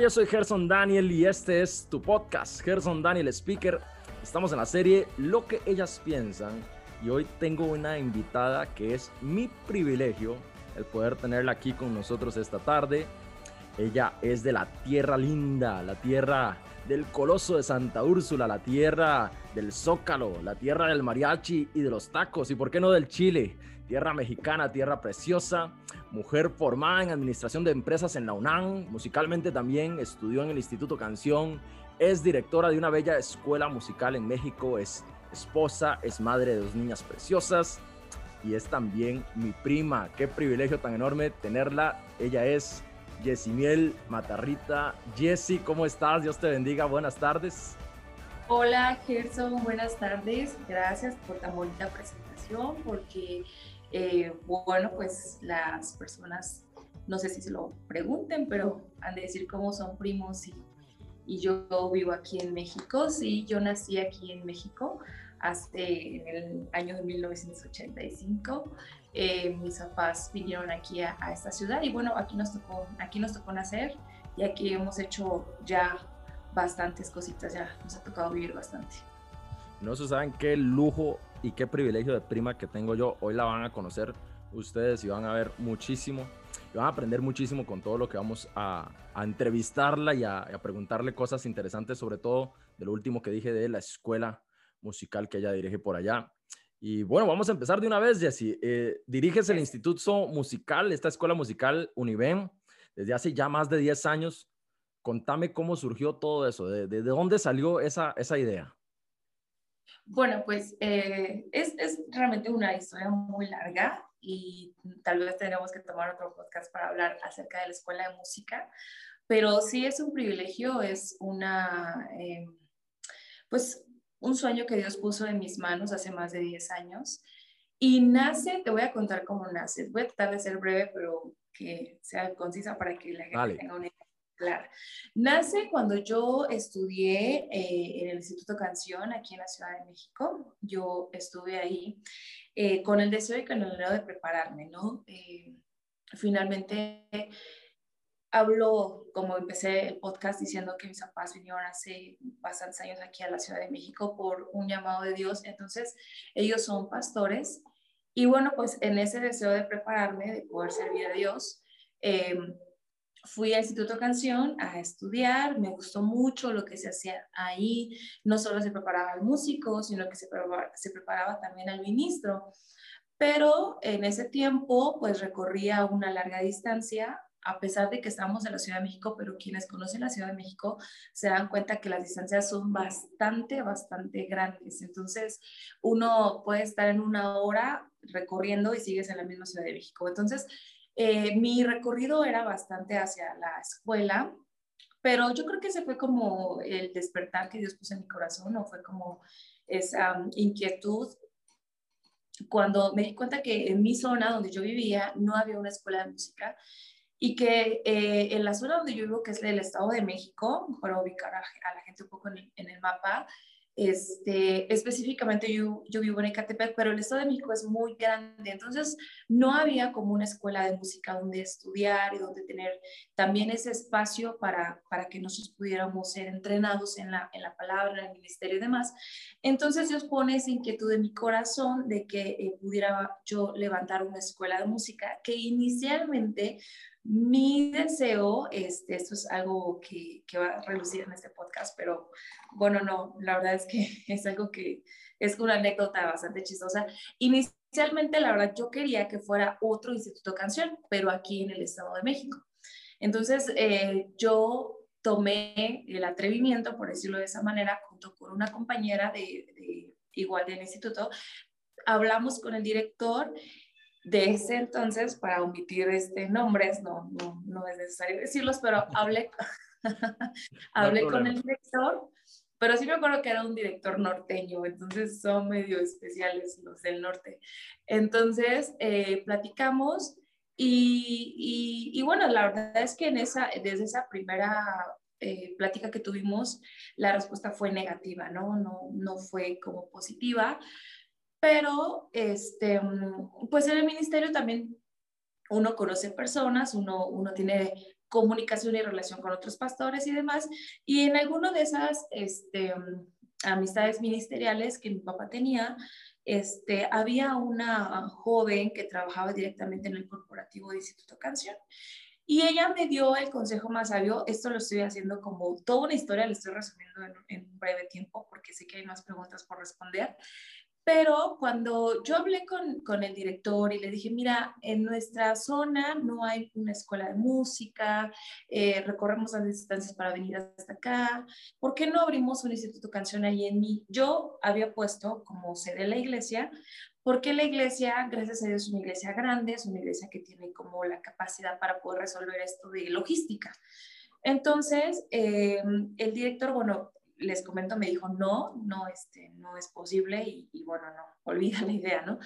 Yo soy Gerson Daniel y este es tu podcast, Gerson Daniel Speaker. Estamos en la serie Lo que ellas piensan y hoy tengo una invitada que es mi privilegio el poder tenerla aquí con nosotros esta tarde. Ella es de la tierra linda, la tierra del coloso de Santa Úrsula, la tierra del zócalo, la tierra del mariachi y de los tacos y por qué no del Chile, tierra mexicana, tierra preciosa, mujer formada en administración de empresas en la UNAM, musicalmente también estudió en el Instituto Canción, es directora de una bella escuela musical en México, es esposa, es madre de dos niñas preciosas y es también mi prima. Qué privilegio tan enorme tenerla. Ella es Yesimiel Matarrita. Jessy, ¿cómo estás? Dios te bendiga. Buenas tardes. Hola, Gerson. Buenas tardes. Gracias por tan bonita presentación, porque eh, bueno, pues las personas, no sé si se lo pregunten, pero han de decir cómo son primos y, yo vivo aquí en México. Sí, yo nací aquí en México hace en el año de 1985. Eh, mis papás vinieron aquí a, a, esta ciudad y bueno, aquí nos tocó, aquí nos tocó nacer y aquí hemos hecho ya bastantes cositas, ya nos ha tocado vivir bastante. No se saben qué lujo y qué privilegio de prima que tengo yo. Hoy la van a conocer ustedes y van a ver muchísimo. Y van a aprender muchísimo con todo lo que vamos a, a entrevistarla y a, a, preguntarle cosas interesantes, sobre todo de lo último que dije de la escuela musical que ella dirige por allá. Y bueno, vamos a empezar de una vez, Jessy. Eh, diriges el Instituto Musical, esta escuela musical Univen, desde hace ya más de 10 años. Contame cómo surgió todo eso, de, de, de dónde salió esa, esa idea. Bueno, pues eh, es, es, realmente una historia muy larga y tal vez tenemos que tomar otro podcast para hablar acerca de la escuela de música, pero sí es un privilegio, es una, eh, pues un sueño que Dios puso en mis manos hace más de 10 años. Y nace, te voy a contar cómo nace. Voy a tratar de ser breve, pero que sea concisa para que la gente tenga una idea clara. Nace cuando yo estudié eh, en el Instituto Canción aquí en la Ciudad de México. Yo estuve ahí eh, con el deseo y con el anhelo de prepararme, ¿no? Eh, finalmente hablo, como empecé el podcast diciendo que mis papás vinieron hace bastantes años aquí a la Ciudad de México por un llamado de Dios, entonces ellos son pastores y bueno, pues en ese deseo de prepararme, de poder servir a Dios, fui al Instituto Canción a estudiar, me gustó mucho lo que se hacía ahí, no solo se preparaba al músico, sino que se preparaba, se preparaba también al ministro. Pero en ese tiempo, pues recorría una larga distancia a pesar de que estamos en la Ciudad de México, pero quienes conocen la Ciudad de México se dan cuenta que las distancias son bastante, bastante grandes. Entonces, uno puede estar en una hora recorriendo y sigues en la misma Ciudad de México. Entonces, eh, mi recorrido era bastante hacia la escuela, pero yo creo que ese fue como el despertar que Dios puso en mi corazón, o fue como esa um, inquietud. Cuando me di cuenta que en mi zona donde yo vivía no había una escuela de música y que eh, en la zona donde yo vivo, que es el Estado de México, para ubicar a, la gente un poco en el mapa, este, específicamente yo, yo, vivo en Ecatepec, pero el Estado de México es muy grande, entonces no había como una escuela de música donde estudiar y donde tener también ese espacio para, para que nosotros pudiéramos ser entrenados en la, en la palabra, en el ministerio y demás. Entonces Dios pone esa inquietud en mi corazón de que eh, pudiera yo levantar una escuela de música que inicialmente mi deseo, este, esto es algo que, que, va a relucir en este podcast, pero bueno, no, la verdad es que es algo que es una anécdota bastante chistosa. Inicialmente, la verdad, yo quería que fuera otro instituto canción, pero aquí en el Estado de México. Entonces, eh, yo tomé el atrevimiento, por decirlo de esa manera, junto con una compañera de, de igual del instituto, hablamos con el director de ese entonces, para omitir este, nombres, no, no, no es necesario decirlos, pero hablé, hablé no con el director, pero sí me acuerdo que era un director norteño, entonces son medio especiales los del norte. Entonces, eh, platicamos y, y, y, bueno, la verdad es que en esa, desde esa primera eh, plática que tuvimos, la respuesta fue negativa, ¿no? No, no fue como positiva pero este, pues en el ministerio también uno conoce personas, uno, uno tiene comunicación y relación con otros pastores y demás. Y en alguno de esas este, amistades ministeriales que mi papá tenía, este, había una joven que trabajaba directamente en el corporativo de Instituto Canción. Y ella me dio el consejo más sabio. Esto lo estoy haciendo como toda una historia, lo estoy resumiendo en, en breve tiempo porque sé que hay más preguntas por responder. Pero cuando yo hablé con, con, el director y le dije, mira, en nuestra zona no hay una escuela de música, eh, recorremos las distancias para venir hasta acá, ¿por qué no abrimos un instituto canción ahí en mí? Yo había puesto como sede la iglesia, porque la iglesia, gracias a Dios, es una iglesia grande, es una iglesia que tiene como la capacidad para poder resolver esto de logística. Entonces, eh, el director, bueno, les comento, me dijo, no, no, este, no es posible y, bueno, no, olvida la idea, ¿no?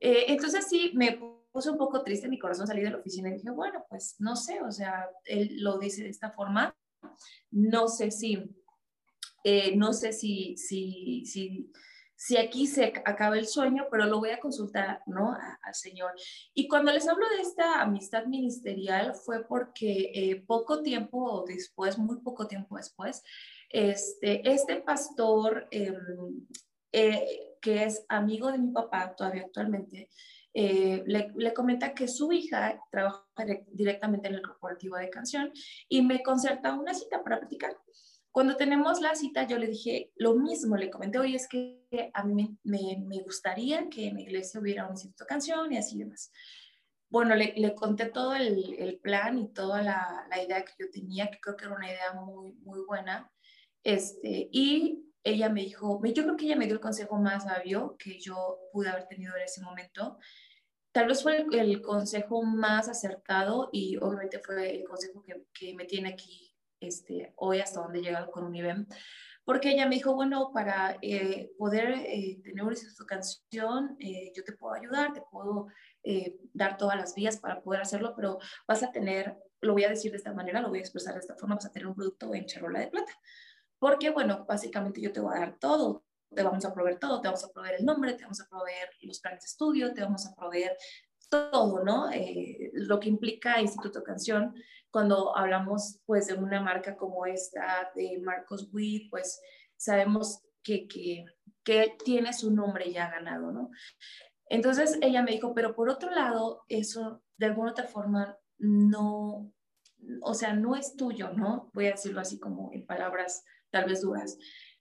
Eh, entonces sí, me puse un poco triste, mi corazón salí de la oficina y dije, bueno, pues no sé, o sea, él lo dice de esta forma, no sé si, eh, no sé si, si, si, si aquí se acaba el sueño, pero lo voy a consultar, ¿no? Al Señor. Y cuando les hablo de esta amistad ministerial fue porque eh, poco tiempo después, muy poco tiempo después, este, este pastor, em, eh, que es amigo de mi papá todavía actualmente, eh, le, comenta que su hija trabaja directamente en el corporativo de canción y me concerta una cita para platicar. Cuando tenemos la cita, yo le dije lo mismo, le comenté, oye, es que a mí me, me, gustaría que en la iglesia hubiera un instituto de canción y así demás. Bueno, le, le conté todo el, el, plan y toda la, la, idea que yo tenía, que creo que era una idea muy, muy buena. Este, y ella me dijo, yo creo que ella me dio el consejo más sabio que yo pude haber tenido en ese momento. Tal vez fue el, consejo más acertado y obviamente fue el consejo que, que me tiene aquí este, hoy hasta donde he llegado con Univem, porque ella me dijo, bueno, para eh, poder eh, tener una canción, eh, yo te puedo ayudar, te puedo dar todas las vías para poder hacerlo, pero vas a tener, lo voy a decir de esta manera, lo voy a expresar de esta forma, vas a tener un producto en charola de plata. Porque, bueno, básicamente yo te voy a dar todo, te vamos a proveer todo, te vamos a proveer el nombre, te vamos a proveer los planes de estudio, te vamos a proveer todo, ¿no? Eh, lo que implica Instituto Canción, cuando hablamos pues de una marca como esta de Marcos Witt, pues sabemos que, que, que tiene su nombre ya ganado, ¿no? Entonces ella me dijo, pero por otro lado, eso de alguna otra forma no, o sea, no es tuyo, ¿no? Voy a decirlo así como en palabras tal vez duras.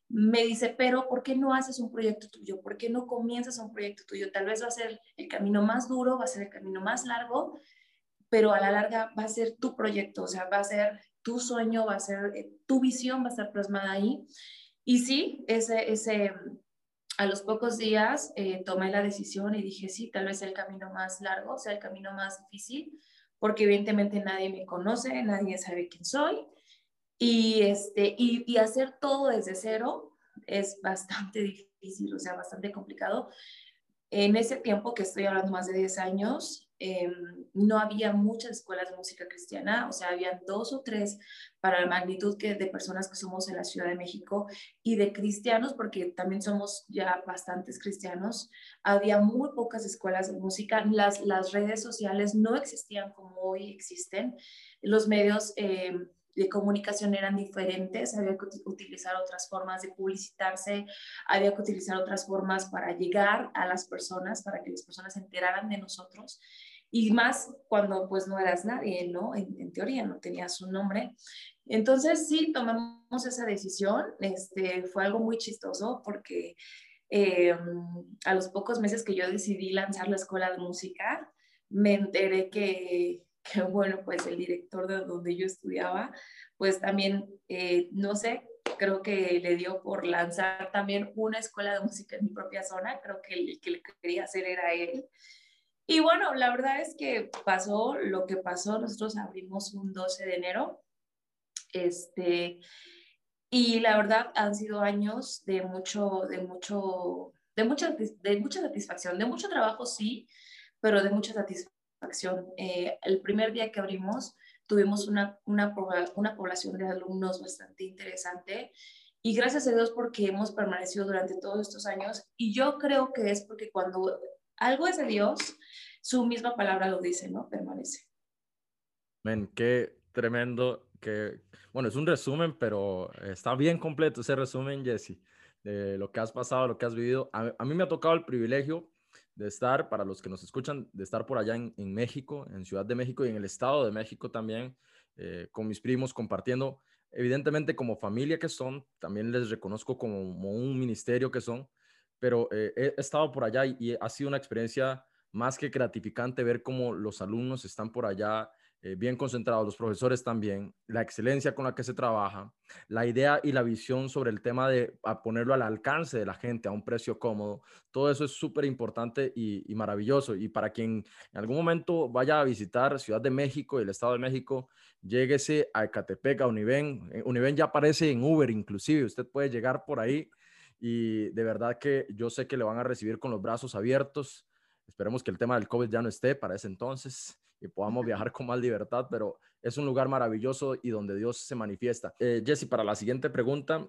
Me dice, pero ¿por qué no haces un proyecto tuyo? ¿Por qué no comienzas un proyecto tuyo? Tal vez va a ser el camino más duro, va a ser el camino más largo, pero a la larga va a ser tu proyecto, o sea, va a ser tu sueño, va a ser eh, tu visión, va a estar plasmada ahí. Y sí, ese, ese, a los pocos días eh, tomé la decisión y dije, sí, tal vez el camino más largo, sea el camino más difícil, porque evidentemente nadie me conoce, nadie sabe quién soy. Y, este, y, hacer todo desde cero es bastante difícil, o sea, bastante complicado. En ese tiempo, que estoy hablando más de 10 años, em, no había muchas escuelas de música cristiana, o sea, había dos o tres para la magnitud que de personas que somos en la Ciudad de México y de cristianos, porque también somos ya bastantes cristianos. Había muy pocas escuelas de música, las, las redes sociales no existían como hoy existen, los medios... Eh, de comunicación eran diferentes, había que utilizar otras formas de publicitarse, había que utilizar otras formas para llegar a las personas, para que las personas se enteraran de nosotros. Y más cuando pues no eras nadie, ¿no? En, teoría no tenías un nombre. Entonces sí, tomamos esa decisión. Este, fue algo muy chistoso porque eh, a los pocos meses que yo decidí lanzar la escuela de música, me enteré que que bueno, pues el director de donde yo estudiaba, pues también, eh, no sé, creo que le dio por lanzar también una escuela de música en mi propia zona, creo que el que le quería hacer era él. Y bueno, la verdad es que pasó lo que pasó, nosotros abrimos un 12 de enero, este, y la verdad han sido años de mucho, de mucho, de mucha, de mucha satisfacción, de mucho trabajo sí, pero de mucha satisfacción acción. Eh, el primer día que abrimos tuvimos una, una, una población de alumnos bastante interesante y gracias a Dios porque hemos permanecido durante todos estos años y yo creo que es porque cuando algo es de Dios, su misma palabra lo dice, ¿no? Permanece. Men, qué, tremendo que, bueno, es un resumen, pero está bien completo ese resumen, Jesse, de lo que has pasado, lo que has vivido. A, mí me ha tocado el privilegio de estar, para los que nos escuchan, de estar por allá en, México, en Ciudad de México y en el Estado de México también, eh, con mis primos compartiendo, evidentemente como familia que son, también les reconozco como, un ministerio que son, pero eh, he estado por allá y ha sido una experiencia más que gratificante ver cómo los alumnos están por allá eh, bien concentrados, los profesores también, la excelencia con la que se trabaja, la idea y la visión sobre el tema de ponerlo al alcance de la gente a un precio cómodo, todo eso es súper importante y, maravilloso. Y para quien en algún momento vaya a visitar Ciudad de México y el Estado de México, lléguese a Ecatepec, a Univen. Eh, Univen ya aparece en Uber inclusive, usted puede llegar por ahí y de verdad que yo sé que le van a recibir con los brazos abiertos. Esperemos que el tema del COVID ya no esté para ese entonces y podamos viajar con más libertad, pero es un lugar maravilloso y donde Dios se manifiesta. Eh, Jesse, para la siguiente pregunta,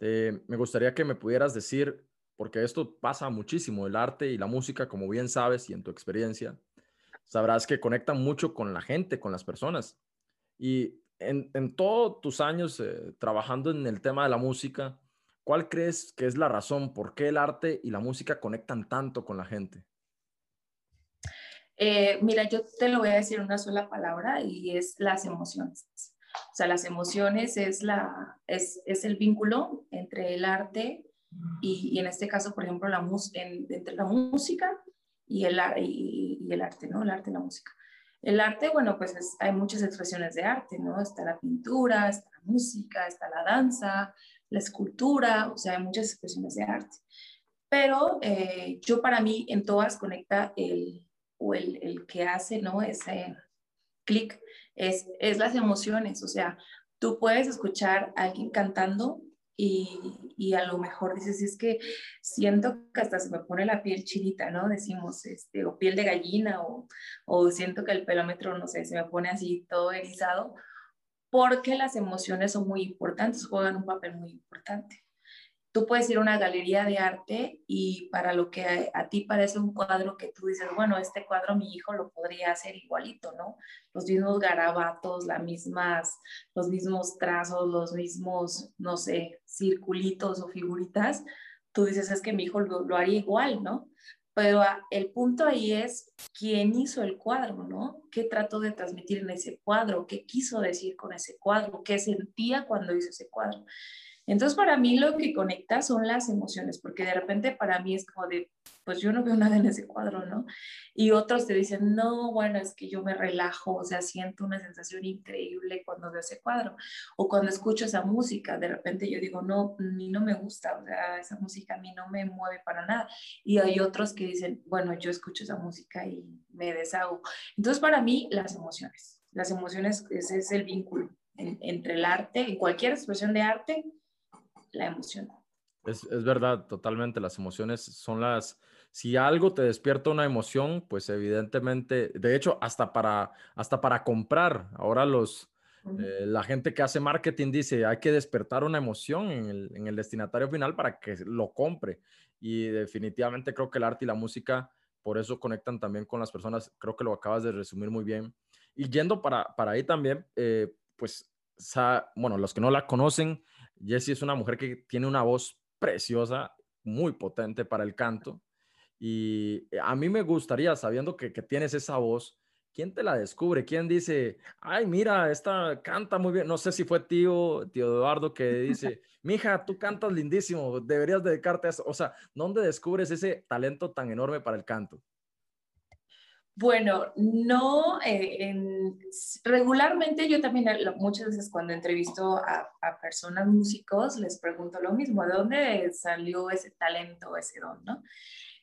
me gustaría que me pudieras decir, porque esto pasa muchísimo, el arte y la música, como bien sabes y en tu experiencia, sabrás que conectan mucho con la gente, con las personas. Y en, en todos tus años eh, trabajando en el tema de la música, ¿cuál crees que es la razón por qué el arte y la música conectan tanto con la gente? Eh, mira, yo te lo voy a decir una sola palabra y es las emociones. O sea, las emociones es, la, es, es el vínculo entre el arte y, en este caso, por ejemplo, la entre la música y el, y, el arte, ¿no? El arte y la música. El arte, bueno, pues hay muchas expresiones de arte, ¿no? Está la pintura, está la música, está la danza, la escultura, o sea, hay muchas expresiones de arte. Pero eh, yo para mí en todas conecta el, o el, el que hace, ¿no? Ese clic es, es las emociones, o sea, tú puedes escuchar a alguien cantando y, y, a lo mejor dices, es que siento que hasta se me pone la piel chinita, ¿no? Decimos, este, o piel de gallina, o, o siento que el pelómetro, no sé, se me pone así todo erizado, porque las emociones son muy importantes, juegan un papel muy importante. Tú puedes ir a una galería de arte y para lo que a, ti parece un cuadro que tú dices, bueno, este cuadro mi hijo lo podría hacer igualito, ¿no? Los mismos garabatos, las mismas, los mismos trazos, los mismos, no sé, circulitos o figuritas, tú dices, es que mi hijo lo, haría igual, ¿no? Pero el punto ahí es quién hizo el cuadro, ¿no? ¿Qué trató de transmitir en ese cuadro? ¿Qué quiso decir con ese cuadro? ¿Qué sentía cuando hizo ese cuadro? Entonces, para mí lo que conecta son las emociones, porque de repente para mí es como de, pues yo no veo nada en ese cuadro, ¿no? Y otros te dicen, no, bueno, es que yo me relajo, o sea, siento una sensación increíble cuando veo ese cuadro. O cuando escucho esa música, de repente yo digo, no, mí no me gusta, o sea, esa música a mí no me mueve para nada. Y hay otros que dicen, bueno, yo escucho esa música y me deshago. Entonces, para mí, las emociones. Las emociones, ese es el vínculo entre el arte, en cualquier expresión de arte, la emoción. Es, es, verdad, totalmente. Las emociones son las... Si algo te despierta una emoción, pues evidentemente, de hecho, hasta para, hasta para comprar, ahora los, eh, la gente que hace marketing dice, hay que despertar una emoción en el, en el destinatario final para que lo compre. Y definitivamente creo que el arte y la música por eso conectan también con las personas. Creo que lo acabas de resumir muy bien. Y yendo para, para ahí también, eh, pues, bueno, los que no la conocen, Jessie es una mujer que tiene una voz preciosa, muy potente para el canto. Y eh, a mí me gustaría, sabiendo que, tienes esa voz, ¿quién te la descubre? ¿Quién dice, ay, mira, esta canta muy bien? No sé si fue tío, tío Eduardo que dice, mija, tú cantas lindísimo, deberías dedicarte a eso. O sea, ¿dónde descubres ese talento tan enorme para el canto? Bueno, no, eh, regularmente yo también muchas veces cuando entrevisto a, personas músicos les pregunto lo mismo, ¿de dónde salió ese talento, ese don, no?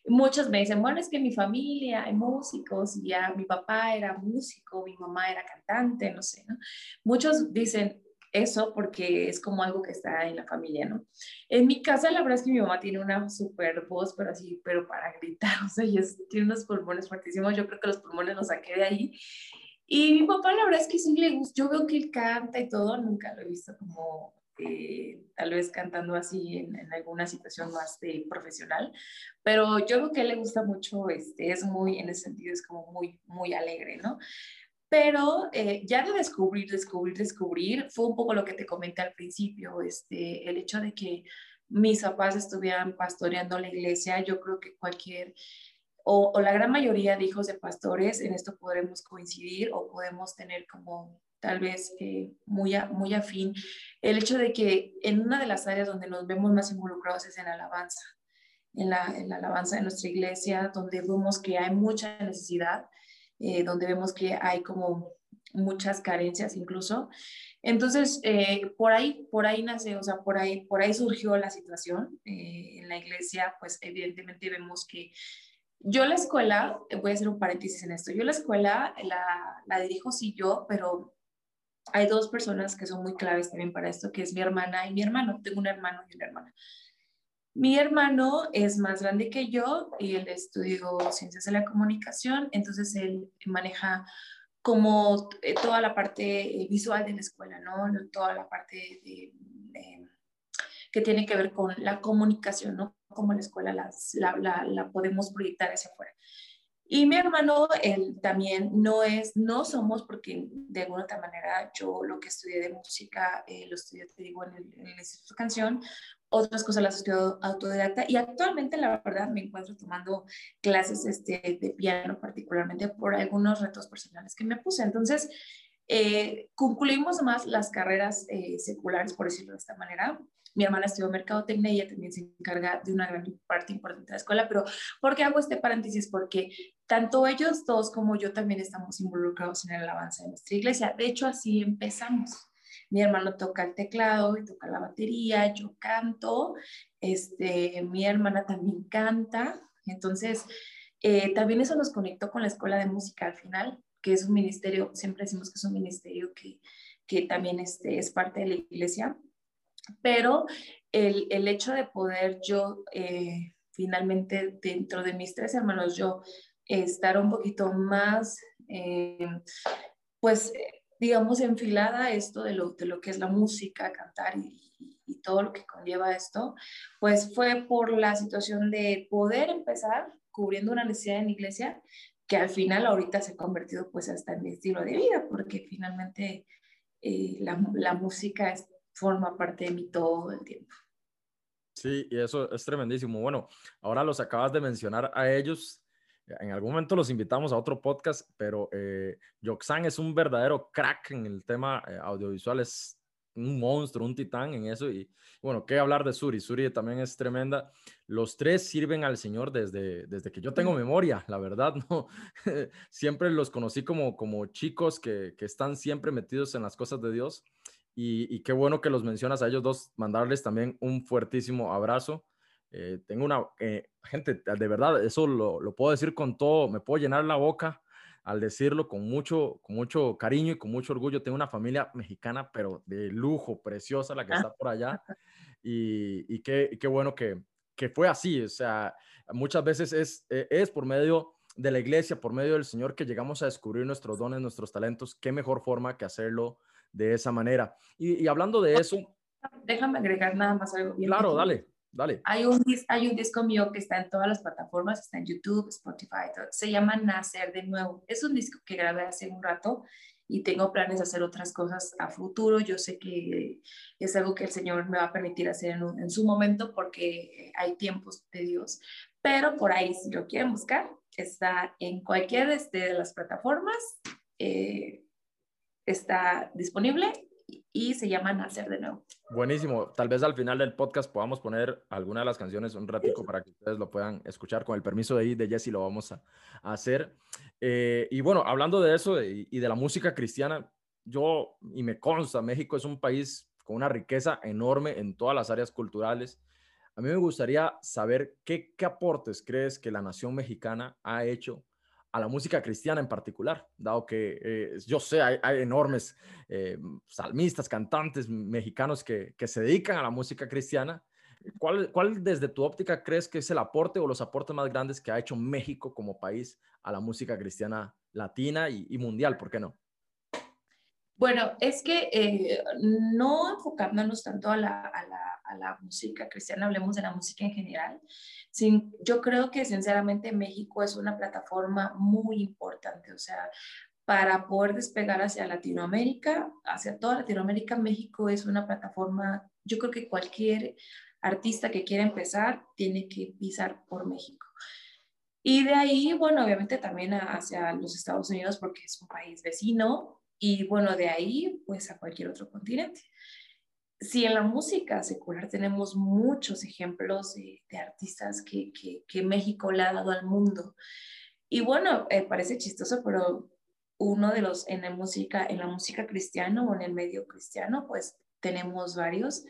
Muchos me dicen, bueno, es que mi familia hay músicos, ya mi papá era músico, mi mamá era cantante, no sé, ¿no? Muchos dicen, eso porque es como algo que está en la familia, ¿no? En mi casa, la verdad es que mi mamá tiene una super voz, pero así, pero para gritar, o sea, ella tiene unos pulmones fuertísimos, yo creo que los pulmones los saqué de ahí. Y mi papá, la verdad es que sí le gusta, yo veo que él canta y todo, nunca lo he visto como eh, tal vez cantando así en, alguna situación más profesional, pero yo creo que él le gusta mucho, este, es muy, en ese sentido, es como muy, muy alegre, ¿no? Pero eh, ya de descubrir, descubrir, descubrir, fue un poco lo que te comenté al principio, este, el hecho de que mis papás estuvieran pastoreando la iglesia, yo creo que cualquier, o, la gran mayoría de hijos de pastores, en esto podremos coincidir o podemos tener como tal vez eh, muy, muy afín, el hecho de que en una de las áreas donde nos vemos más involucrados es en alabanza, en la, en la alabanza de nuestra iglesia, donde vemos que hay mucha necesidad eh, donde vemos que hay como muchas carencias incluso. Entonces, eh, por ahí, por ahí nace, o sea, por ahí, por ahí surgió la situación. Eh, en la iglesia, pues evidentemente vemos que yo la escuela, voy a hacer un paréntesis en esto, yo la escuela la, la dirijo sí yo, pero hay dos personas que son muy claves también para esto, que es mi hermana y mi hermano. Tengo un hermano y una hermana. Mi hermano es más grande que yo y él estudió ciencias de la comunicación, entonces él maneja como eh, toda la parte eh, visual de la escuela, ¿no? Toda la parte que tiene que ver con la comunicación, ¿no? Como la escuela la, podemos proyectar hacia afuera. Y mi hermano, él también no es, no somos, porque de alguna otra manera yo lo que estudié de música, eh, lo estudié, te digo, en el, en de Canción, otras cosas las estudiado autodidacta y actualmente la verdad me encuentro tomando clases este, de piano particularmente por algunos retos personales que me puse. Entonces, eh, concluimos más las carreras eh, seculares, por decirlo de esta manera, mi hermana estudió mercadotecnia y ella también se encarga de una gran parte importante de la escuela, pero ¿por qué hago este paréntesis? Porque tanto ellos dos como yo también estamos involucrados en el avance de nuestra iglesia. De hecho, así empezamos. Mi hermano toca el teclado y toca la batería, yo canto, este, mi hermana también canta, entonces eh, también eso nos conectó con la escuela de música al final, que es un ministerio, siempre decimos que es un ministerio que, que también este, es parte de la iglesia. Pero el, el hecho de poder yo eh, finalmente dentro de mis tres hermanos, yo estar un poquito más, eh, pues, digamos, enfilada esto de lo, de lo que es la música, cantar y, y, todo lo que conlleva esto, pues fue por la situación de poder empezar cubriendo una necesidad en iglesia, que al final ahorita se ha convertido pues hasta en mi estilo de vida, porque finalmente eh, la, la música forma parte de mí todo el tiempo. Sí, y eso es tremendísimo. Bueno, ahora los acabas de mencionar a ellos. En algún momento los invitamos a otro podcast, pero eh, Yoxan es un verdadero crack en el tema eh, audiovisual, es un monstruo, un titán en eso. Y bueno, ¿qué hablar de Suri? Suri también es tremenda. Los tres sirven al Señor desde, desde que yo tengo memoria, la verdad, ¿no? siempre los conocí como, como chicos que, que están siempre metidos en las cosas de Dios y, qué bueno que los mencionas a ellos dos, mandarles también un fuertísimo abrazo. Eh, tengo una, eh, gente, de verdad, eso lo, lo, puedo decir con todo, me puedo llenar la boca al decirlo con mucho, con mucho cariño y con mucho orgullo. Tengo una familia mexicana, pero de lujo, preciosa, la que está por allá. Y, y qué, qué, bueno que, que, fue así. O sea, muchas veces es, eh, es por medio de la iglesia, por medio del Señor, que llegamos a descubrir nuestros dones, nuestros talentos. Qué mejor forma que hacerlo de esa manera. Y, hablando de eso... Déjame agregar nada más algo. claro, dale, dale. Hay un, hay un disco mío que está en todas las plataformas, está en YouTube, Spotify, se llama Nacer de Nuevo. Es un disco que grabé hace un rato y tengo planes de hacer otras cosas a futuro. Yo sé que es algo que el Señor me va a permitir hacer en, en su momento porque hay tiempos de Dios. Pero por ahí, si lo quieren buscar, está en cualquier este, de las plataformas. Eh, está disponible y se llama Nacer de nuevo. Buenísimo. Tal vez al final del podcast podamos poner alguna de las canciones un ratico para que ustedes lo puedan escuchar. Con el permiso de, de Jesse lo vamos a, hacer. Eh, y bueno, hablando de eso y, y de la música cristiana, yo, y me consta, México es un país con una riqueza enorme en todas las áreas culturales. A mí me gustaría saber qué, qué aportes crees que la nación mexicana ha hecho a la música cristiana en particular, dado que eh, yo sé, hay, enormes eh, salmistas, cantantes mexicanos que, que, se dedican a la música cristiana. ¿Cuál, ¿Cuál desde tu óptica crees que es el aporte o los aportes más grandes que ha hecho México como país a la música cristiana latina y, mundial? ¿Por qué no? Bueno, es que eh, no enfocándonos tanto a la, a la a la música cristiana, hablemos de la música en general. yo creo que sinceramente México es una plataforma muy importante, o sea, para poder despegar hacia Latinoamérica, hacia toda Latinoamérica. México es una plataforma, yo creo que cualquier artista que quiera empezar tiene que pisar por México. Y de ahí, bueno, obviamente también hacia los Estados Unidos porque es un país vecino y bueno, de ahí pues a cualquier otro continente. Si en la música secular tenemos muchos ejemplos de, artistas que, que, México le ha dado al mundo. Y bueno, eh, parece chistoso, pero uno de los en la música, en la música cristiana o en el medio cristiano, pues tenemos varios.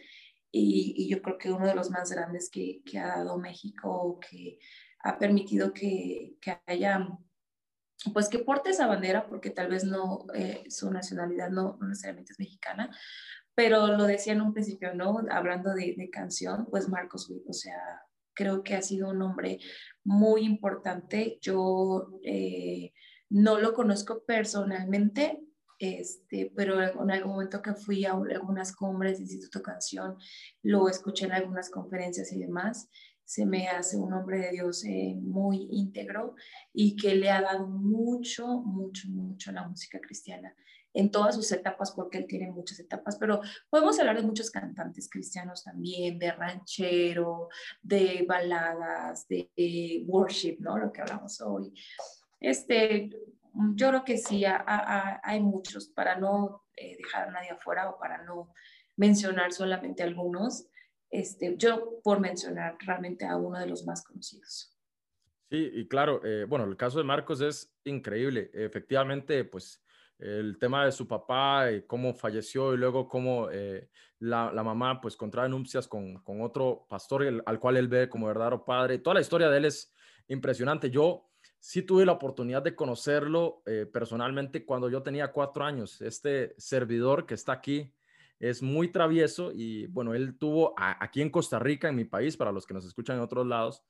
Y, yo creo que uno de los más grandes que, que ha dado México, que ha permitido que, que, haya, pues que porte esa bandera, porque tal vez no, eh, su nacionalidad no, necesariamente es mexicana, pero lo decía en un principio, ¿no? Hablando de, canción, pues Marcos Witt, o sea, creo que ha sido un hombre muy importante. Yo eh, no lo conozco personalmente, este, pero en algún momento que fui a algunas cumbres de Instituto Canción, lo escuché en algunas conferencias y demás, se me hace un hombre de Dios eh, muy íntegro y que le ha dado mucho, mucho, mucho a la música cristiana en todas sus etapas, porque él tiene muchas etapas, pero podemos hablar de muchos cantantes cristianos también, de ranchero, de baladas, de worship, ¿no? Lo que hablamos hoy. Este, yo creo que sí, hay muchos, para no eh, dejar a nadie afuera o para no mencionar solamente algunos, este, yo por mencionar realmente a uno de los más conocidos. Sí, y claro, eh, bueno, el caso de Marcos es increíble. Efectivamente, pues el tema de su papá, y cómo falleció y luego cómo eh, la, mamá pues contrae nupcias con, con otro pastor al cual él ve como verdadero padre. Toda la historia de él es impresionante. Yo sí tuve la oportunidad de conocerlo eh, personalmente cuando yo tenía cuatro años. Este servidor que está aquí es muy travieso y bueno, él tuvo aquí en Costa Rica, en mi país, para los que nos escuchan en otros lados,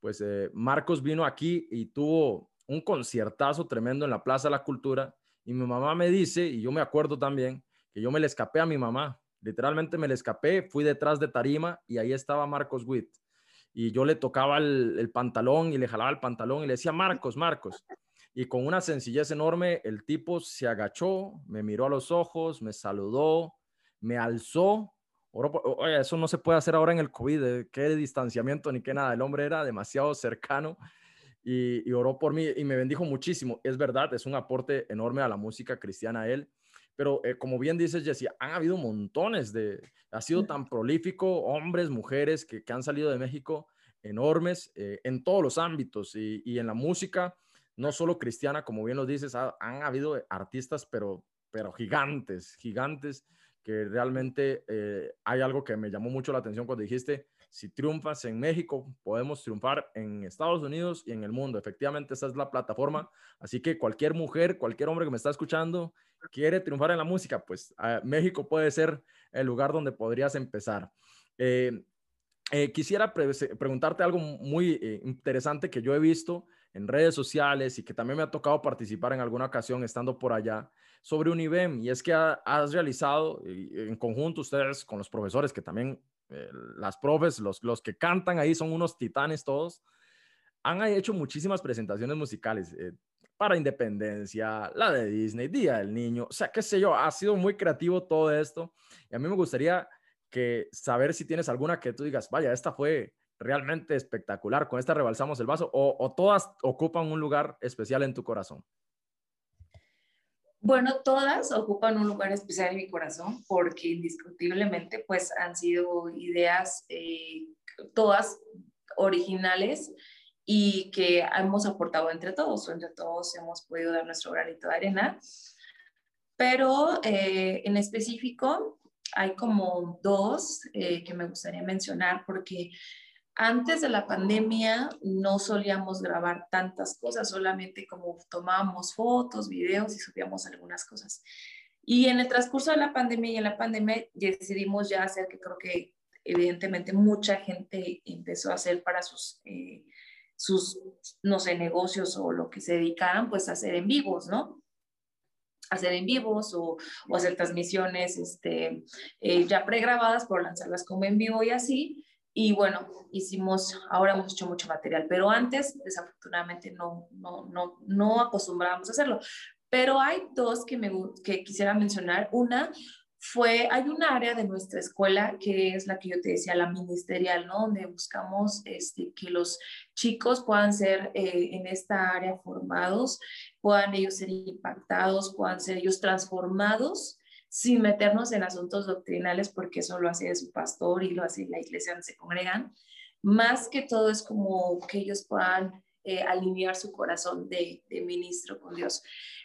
pues eh, Marcos vino aquí y tuvo un conciertazo tremendo en la Plaza de la Cultura y mi mamá me dice, y yo me acuerdo también, que yo me le escapé a mi mamá, literalmente me le escapé, fui detrás de Tarima y ahí estaba Marcos Witt. Y yo le tocaba el, el pantalón y le jalaba el pantalón y le decía, Marcos, Marcos. Y con una sencillez enorme, el tipo se agachó, me miró a los ojos, me saludó, me alzó. oye, eso no se puede hacer ahora en el COVID, ¿eh? qué distanciamiento ni qué nada. El hombre era demasiado cercano y, oró por mí y me bendijo muchísimo. Es verdad, es un aporte enorme a la música cristiana él. Pero eh, como bien dices, Jessy, han habido montones de, ha sido tan prolífico, hombres, mujeres que, han salido de México enormes eh, en todos los ámbitos y, y, en la música, no solo cristiana, como bien lo dices, han habido artistas, pero, pero gigantes, gigantes que realmente eh, hay algo que me llamó mucho la atención cuando dijiste, si triunfas en México, podemos triunfar en Estados Unidos y en el mundo. Efectivamente, esa es la plataforma. Así que cualquier mujer, cualquier hombre que me está escuchando, quiere triunfar en la música, pues ah, México puede ser el lugar donde podrías empezar. Eh, eh, quisiera preguntarte algo muy interesante que yo he visto en redes sociales y que también me ha tocado participar en alguna ocasión estando por allá sobre Univem. Y es que has realizado en conjunto ustedes con los profesores, que también eh, las profes, los, los que cantan ahí son unos titanes todos, han hecho muchísimas presentaciones musicales. Eh, para Independencia, la de Disney, Día del Niño, o sea, qué sé yo, ha sido muy creativo todo esto. Y a mí me gustaría que saber si tienes alguna que tú digas, vaya, esta fue realmente espectacular, con esta rebalsamos el vaso, o, todas ocupan un lugar especial en tu corazón? Bueno, todas ocupan un lugar especial en mi corazón porque indiscutiblemente pues han sido ideas eh, todas originales y que hemos aportado entre todos, o entre todos hemos podido dar nuestro granito de arena. Pero eh, en específico hay como dos eh, que me gustaría mencionar porque antes de la pandemia no solíamos grabar tantas cosas, solamente como tomábamos fotos, videos y subíamos algunas cosas. Y en el transcurso de la pandemia y en la pandemia decidimos ya hacer que creo que evidentemente mucha gente empezó a hacer para sus, eh, sus no sé, negocios o lo que se dedicaran, pues hacer en vivos, ¿no? hacer en vivos o, o hacer transmisiones este, eh, ya pregrabadas por lanzarlas como en vivo y así. Y bueno, hicimos, ahora hemos hecho mucho material, pero antes desafortunadamente no, no, no, no acostumbrábamos a hacerlo. Pero hay dos que, me, que quisiera mencionar. Una fue, hay un área de nuestra escuela que es la que yo te decía, la ministerial, ¿no? Donde buscamos este, que los chicos puedan ser eh, en esta área formados, puedan ellos ser impactados, puedan ser ellos transformados sin meternos en asuntos doctrinales, porque eso lo hace su pastor y lo hace la iglesia donde se congregan. Más que todo es como que ellos puedan eh, alinear su corazón de, ministro con Dios.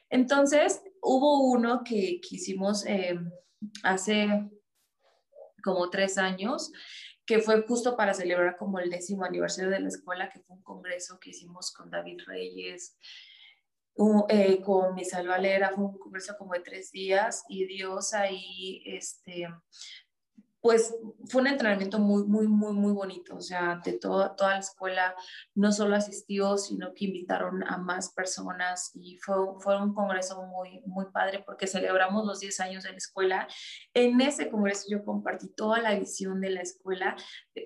Entonces, hubo uno que, hicimos eh, hace como tres años, que fue justo para celebrar como el décimo aniversario de la escuela, que fue un congreso que hicimos con David Reyes, eh, con Misal Valera, fue un congreso como de tres días y Dios ahí este, pues fue un entrenamiento muy, muy, muy, muy bonito. O sea, de toda la escuela no solo asistió, sino que invitaron a más personas y fue, fue un congreso muy, muy padre porque celebramos los 10 años de la escuela. En ese congreso yo compartí toda la visión de la escuela,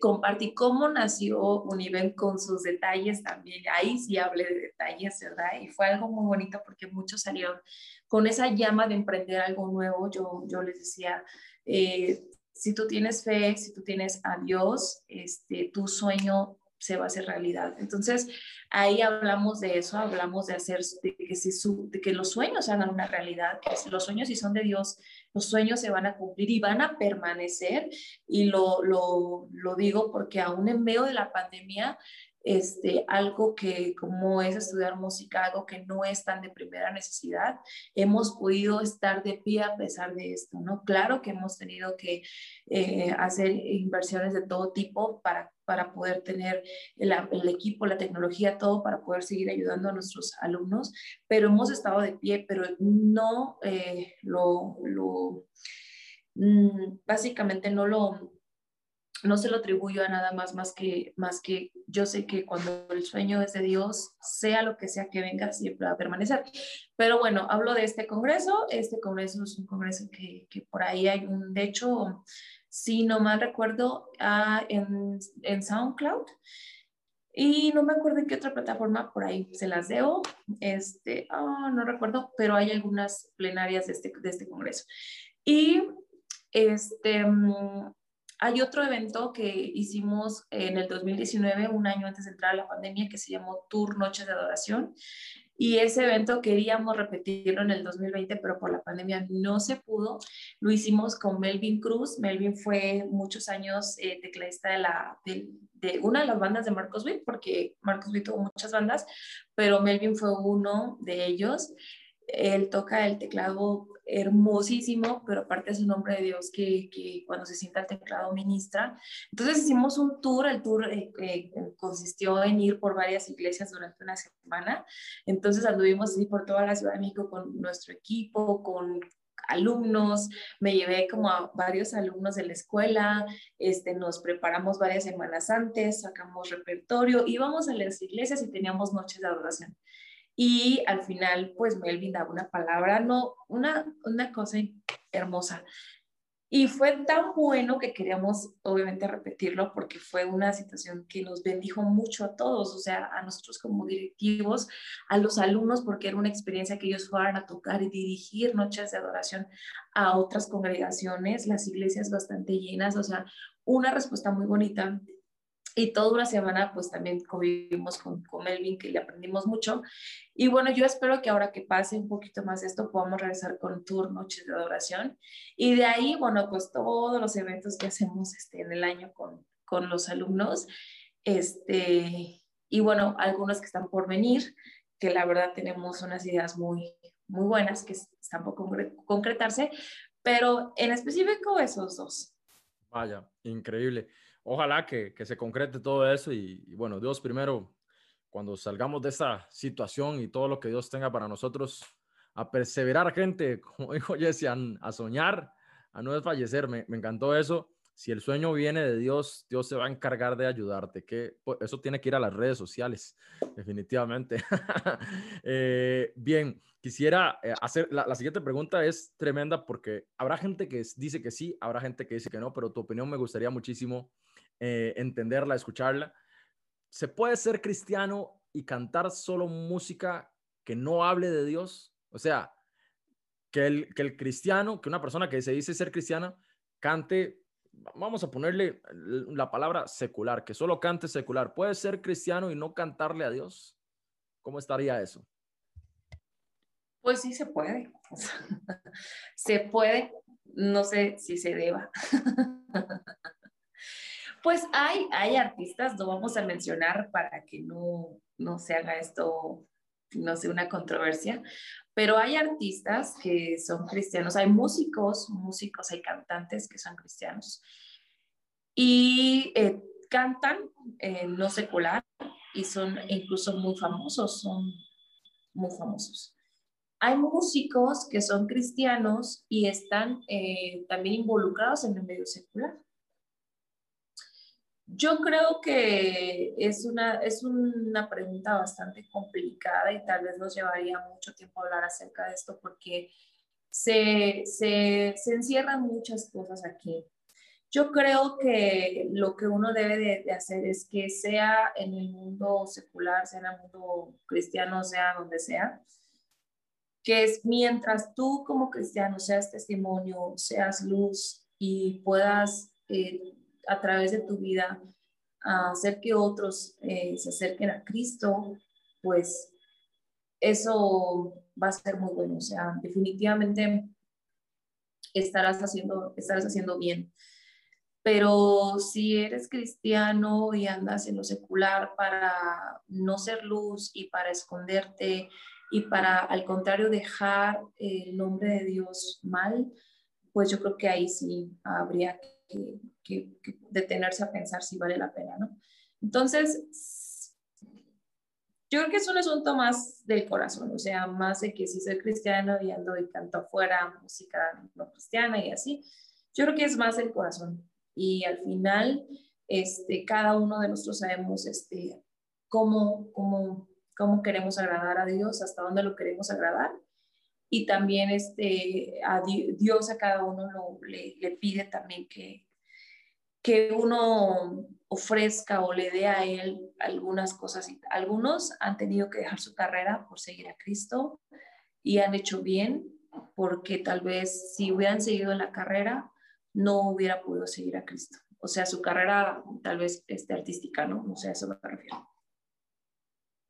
compartí cómo nació Univen con sus detalles también. Ahí sí hablé de detalles, ¿verdad? Y fue algo muy bonito porque muchos salieron con esa llama de emprender algo nuevo. Yo, yo les decía, eh, si tú tienes fe, si tú tienes a Dios, este, tu sueño se va a hacer realidad. Entonces, ahí hablamos de eso, hablamos de hacer, de que, de que los sueños hagan una realidad, que los sueños si son de Dios, los sueños se van a cumplir y van a permanecer. Y lo, lo, lo digo porque aún en medio de la pandemia, este, algo que como es estudiar música, algo que no es tan de primera necesidad, hemos podido estar de pie a pesar de esto, ¿no? Claro que hemos tenido que eh, hacer inversiones de todo tipo para, para poder tener el, equipo, la tecnología, todo para poder seguir ayudando a nuestros alumnos, pero hemos estado de pie, pero no eh, lo, lo mm, básicamente no lo no se lo atribuyo a nada más más que, más que yo sé que cuando el sueño es de Dios, sea lo que sea que venga, siempre va a permanecer. Pero bueno, hablo de este congreso. Este congreso es un congreso que, que por ahí hay un, de hecho, si no mal recuerdo, ah, en, en SoundCloud. Y no me acuerdo en qué otra plataforma por ahí se las debo, este, oh, no recuerdo, pero hay algunas plenarias de este, de este congreso. Y este, mm, hay otro evento que hicimos en el 2019, un año antes de entrar a la pandemia, que se llamó Tour Noches de Adoración. Y ese evento queríamos repetirlo en el 2020, pero por la pandemia no se pudo. Lo hicimos con Melvin Cruz. Melvin fue muchos años eh, tecladista de, la, de, de, una de las bandas de Marcos Witt, porque Marcos Witt tuvo muchas bandas, pero Melvin fue uno de ellos. Él toca el teclado hermosísimo, pero aparte es un nombre de Dios que, cuando se sienta el teclado ministra. Entonces hicimos un tour, el tour eh, eh, consistió en ir por varias iglesias durante una semana. Entonces anduvimos así por toda la Ciudad de México con nuestro equipo, con alumnos, me llevé como a varios alumnos de la escuela, este, nos preparamos varias semanas antes, sacamos repertorio, íbamos a las iglesias y teníamos noches de adoración. Y al final, pues Melvin daba una palabra, no, una, una cosa hermosa. Y fue tan bueno que queríamos obviamente repetirlo porque fue una situación que nos bendijo mucho a todos, o sea, a nosotros como directivos, a los alumnos, porque era una experiencia que ellos fueran a tocar y dirigir noches de adoración a otras congregaciones, las iglesias bastante llenas, o sea, una respuesta muy bonita y toda una semana pues también convivimos con, con, Melvin, que le aprendimos mucho. Y bueno, yo espero que ahora que pase un poquito más esto, podamos regresar con tour Noches de Adoración. Y de ahí, bueno, pues todos los eventos que hacemos este, en el año con, con los alumnos. Este, y bueno, algunos que están por venir, que la verdad tenemos unas ideas muy, muy buenas que están por concretarse, pero en específico esos dos. Vaya, increíble ojalá que, se concrete todo eso y, bueno, Dios primero, cuando salgamos de esta situación y todo lo que Dios tenga para nosotros, a perseverar gente, como dijo Jesse, a, soñar, a no desfallecer, me, me, encantó eso. Si el sueño viene de Dios, Dios se va a encargar de ayudarte, que pues, eso tiene que ir a las redes sociales, definitivamente. Eh, bien, quisiera eh, hacer, la, siguiente pregunta es tremenda porque habrá gente que dice que sí, habrá gente que dice que no, pero tu opinión me gustaría muchísimo eh, entenderla, escucharla. ¿Se puede ser cristiano y cantar solo música que no hable de Dios? O sea, que el, que el cristiano, que una persona que se dice ser cristiana, cante, vamos a ponerle la palabra secular, que solo cante secular. ¿Puede ser cristiano y no cantarle a Dios? ¿Cómo estaría eso? Pues sí se puede. se puede, no sé si se deba. pues hay, hay artistas, no vamos a mencionar para que no, no se haga esto, no sé, una controversia, pero hay artistas que son cristianos, hay músicos, músicos, hay cantantes que son cristianos y eh, cantan no secular y son incluso muy famosos, son muy famosos. Hay músicos que son cristianos y están eh, también involucrados en el medio secular. Yo creo que es una, es una pregunta bastante complicada y tal vez nos llevaría mucho tiempo hablar acerca de esto porque se, se, se encierran muchas cosas aquí. Yo creo que lo que uno debe de, hacer es que sea en el mundo secular, sea en el mundo cristiano, sea donde sea, que es mientras tú como cristiano seas testimonio, seas luz y puedas eh, a través de tu vida hacer que otros eh, se acerquen a Cristo, pues eso va a ser muy bueno. O sea, definitivamente estarás haciendo, estarás haciendo bien. Pero si eres cristiano y andas en lo secular para no ser luz y para esconderte y para, al contrario, dejar el nombre de Dios mal, pues yo creo que ahí sí habría que, detenerse a pensar si vale la pena, ¿no? Entonces, yo creo que es un asunto más del corazón, o sea, más de que si soy cristiano y ando y canto afuera música no cristiana y así, yo creo que es más el corazón. Y al final, este, cada uno de nosotros sabemos este, cómo, cómo cómo queremos agradar a Dios, hasta dónde lo queremos agradar. Y también este, a Dios a cada uno lo, le, pide también que, que uno ofrezca o le dé a Él algunas cosas. Algunos han tenido que dejar su carrera por seguir a Cristo y han hecho bien porque tal vez si hubieran seguido en la carrera no hubiera podido seguir a Cristo. O sea, su carrera tal vez este, artística, ¿no? O sea, eso me refiero.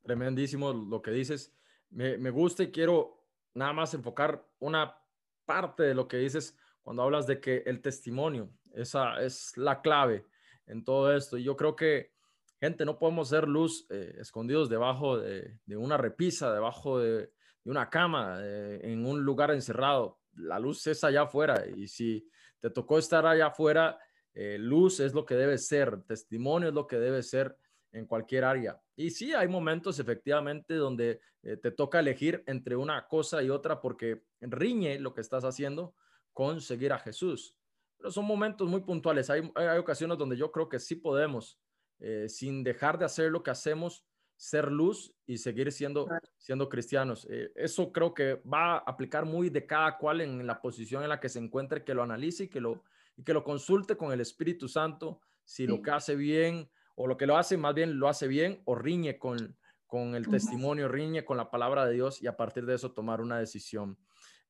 Tremendísimo lo que dices. Me, me gusta y quiero nada más enfocar una parte de lo que dices cuando hablas de que el testimonio, esa es la clave en todo esto. Y yo creo que, gente, no podemos ser luz eh, escondidos debajo de, de, una repisa, debajo de, una cama, eh, en un lugar encerrado. La luz es allá afuera y si te tocó estar allá afuera, eh, luz es lo que debe ser, testimonio es lo que debe ser en cualquier área. Y sí, hay momentos efectivamente donde eh, te toca elegir entre una cosa y otra porque riñe lo que estás haciendo con seguir a Jesús. Pero son momentos muy puntuales. Hay, hay ocasiones donde yo creo que sí podemos, eh, sin dejar de hacer lo que hacemos, ser luz y seguir siendo, siendo cristianos. Eh, eso creo que va a aplicar muy de cada cual en la posición en la que se encuentre, que lo analice y que lo, y que lo consulte con el Espíritu Santo, si lo que hace bien o lo que lo hace más bien lo hace bien o riñe con, con el testimonio, riñe con la palabra de Dios y a partir de eso tomar una decisión.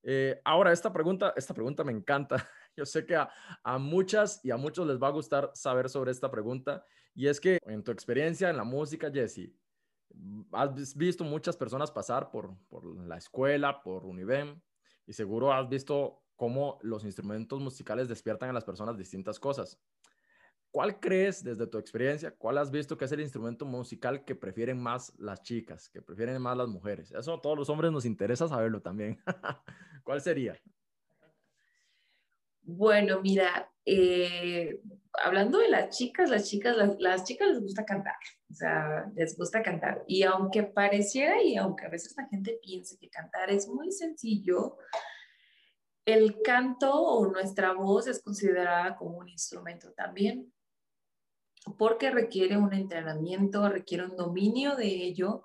Eh, ahora, esta pregunta, esta pregunta me encanta. Yo sé que a, a, muchas y a muchos les va a gustar saber sobre esta pregunta. Y es que en tu experiencia en la música, Jesse, has visto muchas personas pasar por, por la escuela, por Univem, y seguro has visto cómo los instrumentos musicales despiertan en las personas distintas cosas. ¿Cuál crees desde tu experiencia, cuál has visto que es el instrumento musical que prefieren más las chicas, que prefieren más las mujeres? Eso a todos los hombres nos interesa saberlo también. ¿Cuál sería? Bueno, mira, eh, hablando de las chicas, las chicas, las, chicas les gusta cantar, o sea, les gusta cantar. Y aunque pareciera y aunque a veces la gente piense que cantar es muy sencillo, el canto o nuestra voz es considerada como un instrumento también porque requiere un entrenamiento, requiere un dominio de ello,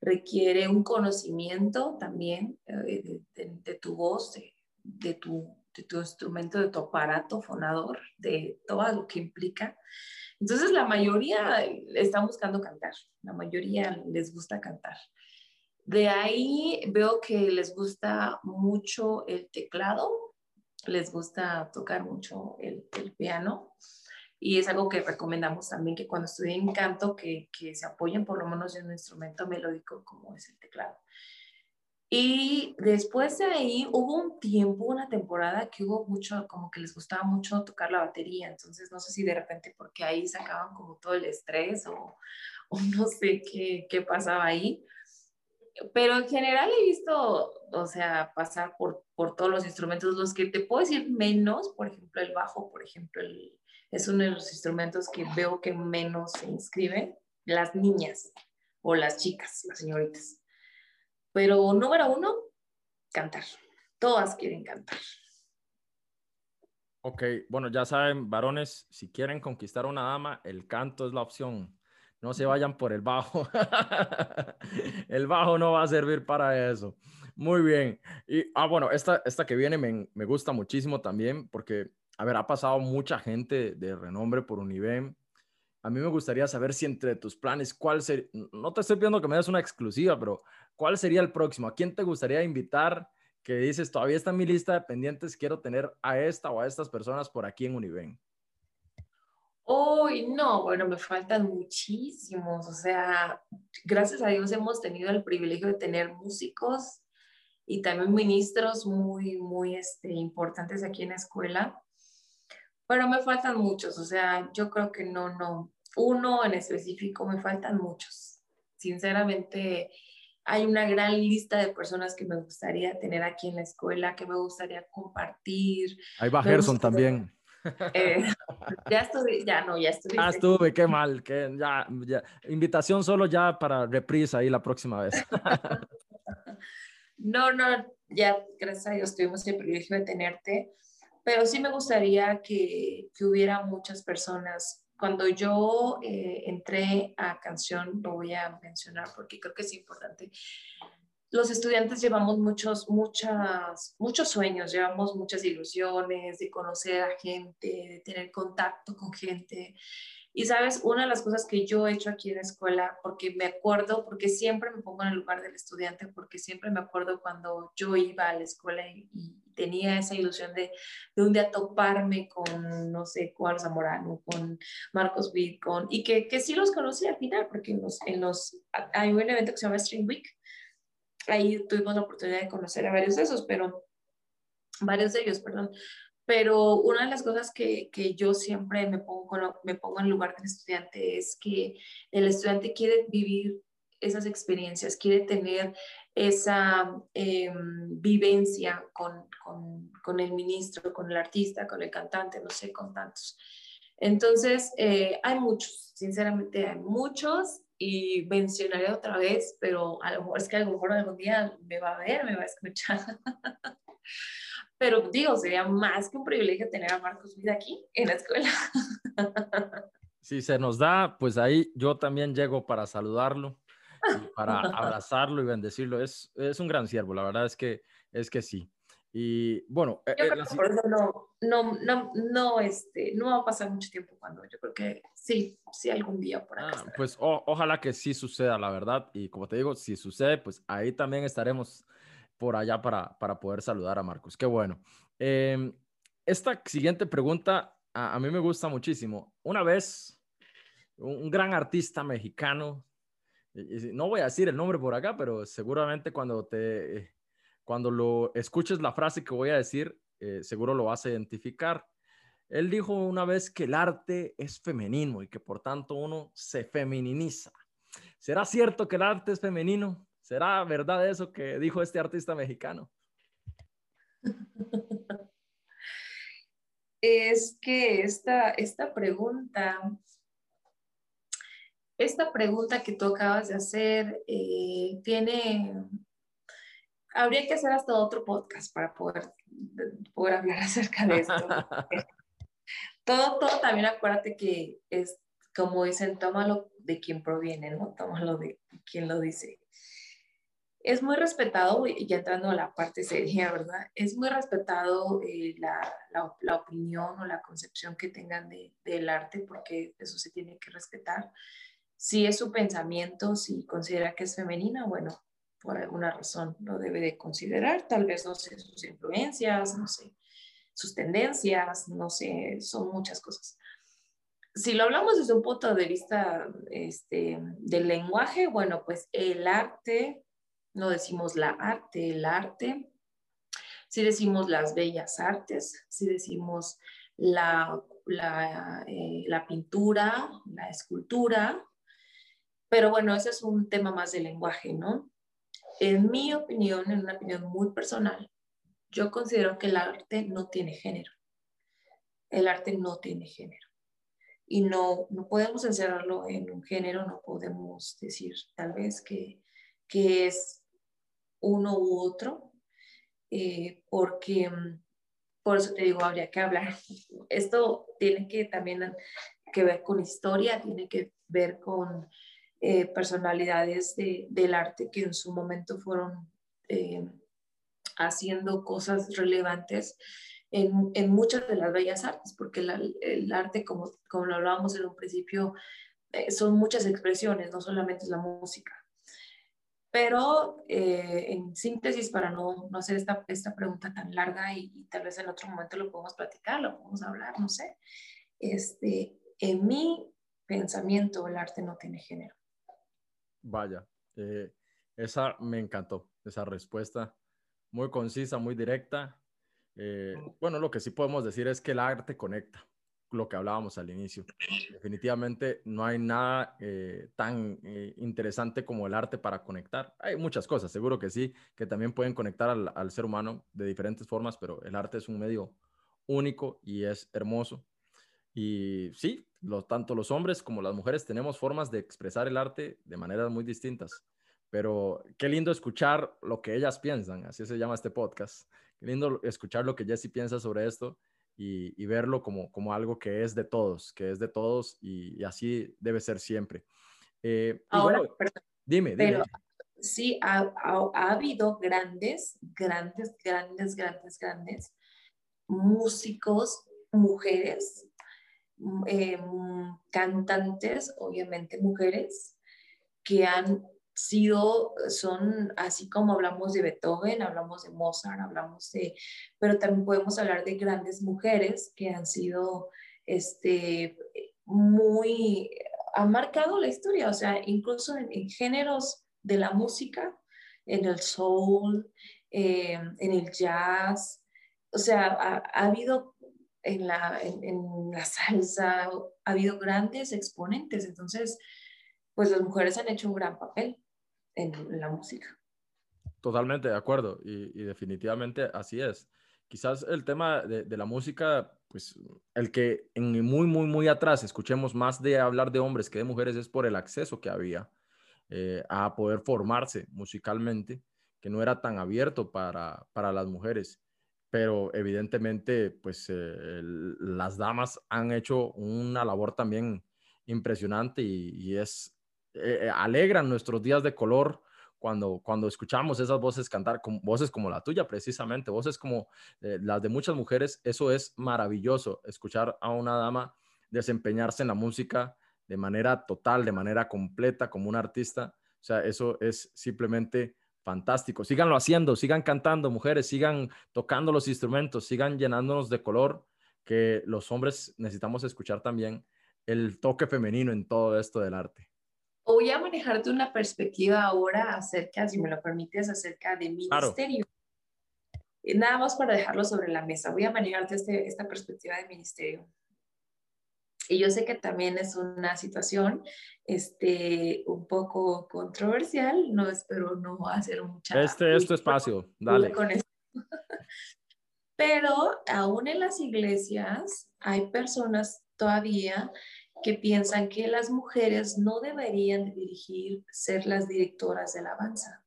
requiere un conocimiento también eh, de, tu voz, de, tu, tu instrumento, de tu aparato fonador, de todo lo que implica. Entonces la mayoría está buscando cantar, la mayoría les gusta cantar. De ahí veo que les gusta mucho el teclado, les gusta tocar mucho el, piano y es algo que recomendamos también que cuando estudien canto que, que se apoyen por lo menos en un instrumento melódico como es el teclado. Y después de ahí hubo un tiempo, una temporada que hubo mucho, como que les gustaba mucho tocar la batería, entonces no sé si de repente porque ahí sacaban como todo el estrés o, o no sé qué, qué pasaba ahí, pero en general he visto, o sea, pasar por, por todos los instrumentos, los que te puedo decir menos, por ejemplo, el bajo, por ejemplo, el, es uno de los instrumentos que veo que menos se inscriben, las niñas o las chicas, las señoritas pero número uno, cantar. Todas quieren cantar. Ok, bueno, ya saben, varones, si quieren conquistar a una dama, el canto es la opción. No se vayan por el bajo. el bajo no va a servir para eso. Muy bien. Y, ah, bueno, esta, esta que viene me, me gusta muchísimo también porque, a ver, ha pasado mucha gente de renombre por Univem a mí me gustaría saber si entre tus planes, cuál sería, no te estoy pidiendo que me des una exclusiva, pero ¿cuál sería el próximo? ¿A quién te gustaría invitar que dices, todavía está mi lista de pendientes, quiero tener a esta o a estas personas por aquí en Univen? Uy, no, bueno, me faltan muchísimos, o sea, gracias a Dios hemos tenido el privilegio de tener músicos y también ministros muy, muy este, importantes aquí en la escuela pero me faltan muchos, o sea, yo creo que no, no, uno en específico, me faltan muchos. Sinceramente, hay una gran lista de personas que me gustaría tener aquí en la escuela, que me gustaría compartir. Ahí va Gerson también. Eh, ya estuve, ya no, ya estuve. Ya estuve, qué mal, que ya, ya, invitación solo ya para reprisa ahí la próxima vez. no, no, ya gracias a Dios tuvimos el privilegio de tenerte pero sí me gustaría que, que hubiera muchas personas. Cuando yo eh, entré a canción, lo voy a mencionar porque creo que es importante. Los estudiantes llevamos muchos, muchas, muchos sueños, llevamos muchas ilusiones de conocer a gente, de tener contacto con gente. Y sabes, una de las cosas que yo he hecho aquí en la escuela, porque me acuerdo, porque siempre me pongo en el lugar del estudiante, porque siempre me acuerdo cuando yo iba a la escuela y, tenía esa ilusión de, de, un día toparme con, no sé, Juan Zamorano, con Marcos Witt, con, y que, que sí los conocí al final, porque en los, en los, hay un evento que se llama Stream Week, ahí tuvimos la oportunidad de conocer a varios de esos, pero varios de ellos, perdón, pero una de las cosas que, que, yo siempre me pongo, me pongo en lugar del estudiante es que el estudiante quiere vivir esas experiencias, quiere tener esa em, vivencia con, con, con, el ministro, con el artista, con el cantante, no sé, con tantos. Entonces, eh, hay muchos, sinceramente hay muchos y mencionaré otra vez, pero a lo mejor es que a lo mejor algún día me va a ver, me va a escuchar. Pero digo, sería más que un privilegio tener a Marcos Vida aquí en la escuela. Si se nos da, pues ahí yo también llego para saludarlo, para abrazarlo y bendecirlo. Es, es un gran siervo, la verdad es que, es que sí. Y bueno, eh, yo eh, creo que por eso no, no, no, no, este, no va a pasar mucho tiempo cuando yo creo que sí, sí algún día por acá. Ah, pues ojalá que sí suceda, la verdad. Y como te digo, si sucede, pues ahí también estaremos por allá para, para poder saludar a Marcos. Qué bueno. Em, esta siguiente pregunta a, mí me gusta muchísimo. Una vez, un, gran artista mexicano, no voy a decir el nombre por acá, pero seguramente cuando te, cuando lo escuches la frase que voy a decir, eh, seguro lo vas a identificar. Él dijo una vez que el arte es femenino y que por tanto uno se femininiza. ¿Será cierto que el arte es femenino? ¿Será verdad eso que dijo este artista mexicano? Es que esta, esta pregunta, esta pregunta que tú acabas de hacer eh, tiene, habría que hacer hasta otro podcast para poder, poder hablar acerca de esto. todo, todo también acuérdate que es, como dicen, tómalo de quien proviene, ¿no? Tómalo de quien lo dice es muy respetado, y ya entrando a la parte seria, ¿verdad? Es muy respetado eh, la, la, opinión o la concepción que tengan de, del arte, porque eso se tiene que respetar. Si es su pensamiento, si considera que es femenina, bueno, por alguna razón lo debe de considerar, tal vez no sé sus influencias, no sé sus tendencias, no sé, son muchas cosas. Si lo hablamos desde un punto de vista este, del lenguaje, bueno, pues el arte, no decimos la arte, el arte, si decimos las bellas artes, si decimos la, la, eh, la pintura, la escultura, pero bueno, ese es un tema más de lenguaje, ¿no? En mi opinión, en una opinión muy personal, yo considero que el arte no tiene género. El arte no tiene género. Y no, no podemos encerrarlo en un género, no podemos decir tal vez que, que es uno u otro, eh, porque mm, por eso te digo, habría que hablar. Esto tiene que también que ver con historia, tiene que ver con eh, personalidades del arte que en su momento fueron eh, haciendo cosas relevantes en, en, muchas de las bellas artes, porque el arte, como, como lo hablábamos en un principio, son muchas expresiones, no solamente es la música. Pero en síntesis, para no, no hacer esta, esta pregunta tan larga y, y, tal vez en otro momento lo podemos platicar, lo podemos hablar, no sé, este, en mi pensamiento el arte no tiene género. Vaya, eh, esa me encantó, esa respuesta muy concisa, muy directa. Eh, bueno, lo que sí podemos decir es que el arte conecta, lo que hablábamos al inicio. Definitivamente no hay nada eh, tan interesante como el arte para conectar. Hay muchas cosas, seguro que sí, que también pueden conectar al, ser humano de diferentes formas, pero el arte es un medio único y es hermoso. Y sí, tanto los hombres como las mujeres tenemos formas de expresar el arte de maneras muy distintas. Pero qué lindo escuchar lo que ellas piensan, así se llama este podcast. Qué lindo escuchar lo que Jessie piensa sobre esto y, verlo como, como algo que es de todos, que es de todos y, así debe ser siempre. Eh, Ahora, dime, dime. sí, ha, ha habido grandes, grandes, grandes, grandes, grandes músicos, mujeres eh, cantantes, obviamente mujeres, que han sido, son así como hablamos de Beethoven, hablamos de Mozart, hablamos de, pero también podemos hablar de grandes mujeres que han sido, este, muy, han marcado la historia, o sea, incluso en, géneros de la música, en el soul, eh, en el jazz, o sea, ha, ha habido en la, en, la salsa, ha habido grandes exponentes, entonces, pues las mujeres han hecho un gran papel en, la música. Totalmente de acuerdo y, definitivamente así es. Quizás el tema de, la música, pues el que muy, muy, muy atrás escuchemos más de hablar de hombres que de mujeres es por el acceso que había eh, a poder formarse musicalmente, que no era tan abierto para, para las mujeres pero evidentemente, pues eh, las damas han hecho una labor también impresionante y, es, eh, eh, alegran nuestros días de color cuando, cuando escuchamos esas voces cantar, con voces como la tuya precisamente, voces como las de muchas mujeres, eso es maravilloso, escuchar a una dama desempeñarse en la música de manera total, de manera completa, como un artista, o sea, eso es simplemente fantástico. Síganlo haciendo, sigan cantando, mujeres, sigan tocando los instrumentos, sigan llenándonos de color, que los hombres necesitamos escuchar también el toque femenino en todo esto del arte. Voy a manejarte una perspectiva ahora acerca, si me lo permites, acerca de ministerio. Nada más para dejarlo sobre la mesa. Voy a manejarte este, esta perspectiva de ministerio. Y yo sé que también es una situación este, un poco controversial, no espero no hacer mucha... Este es tu espacio, dale. Pero aún en las iglesias hay personas todavía que piensan que las mujeres no deberían dirigir, ser las directoras de alabanza.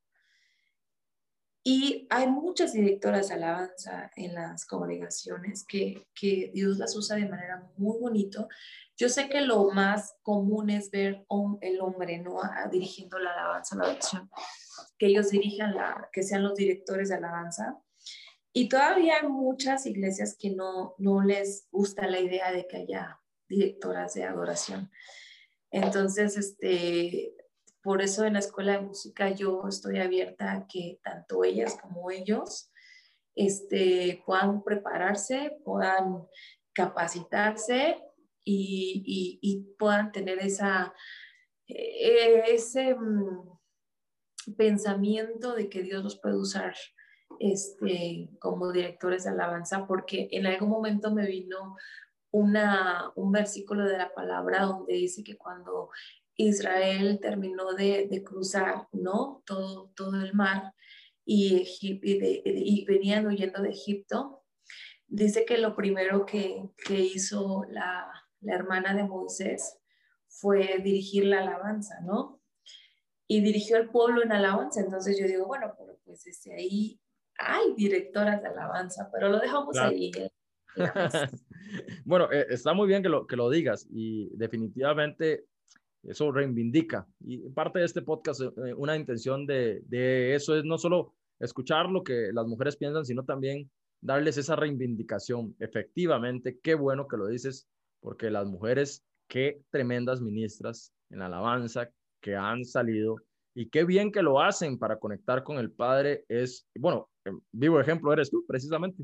Y hay muchas directoras de alabanza en las congregaciones que, que Dios las usa de manera muy bonito. Yo sé que lo más común es ver el hombre no dirigiendo la alabanza, la adoración, que ellos dirijan la, que sean los directores de alabanza. Y todavía hay muchas iglesias que no, no les gusta la idea de que haya directoras de adoración. Entonces, este, por eso en la escuela de música yo estoy abierta a que tanto ellas como ellos este, puedan prepararse, puedan capacitarse y, y, puedan tener esa, eh, ese mm, pensamiento de que Dios los puede usar este, como directores de alabanza, porque en algún momento me vino una, un versículo de la palabra donde dice que cuando Israel terminó de, de cruzar ¿no? todo, todo el mar y, y, venían huyendo de Egipto, dice que lo primero que, que hizo la, la hermana de Moisés fue dirigir la alabanza, ¿no? Y dirigió al pueblo en alabanza. Entonces yo digo, bueno, pero pues desde ahí hay directoras de alabanza, pero lo dejamos ahí. bueno, eh, está muy bien que lo, que lo digas y definitivamente eso reivindica. Y parte de este podcast, eh, una intención de, de, eso es no solo escuchar lo que las mujeres piensan, sino también darles esa reivindicación. Efectivamente, qué bueno que lo dices, porque las mujeres, qué tremendas ministras en la alabanza que han salido y qué bien que lo hacen para conectar con el Padre es, bueno, vivo ejemplo eres tú, precisamente.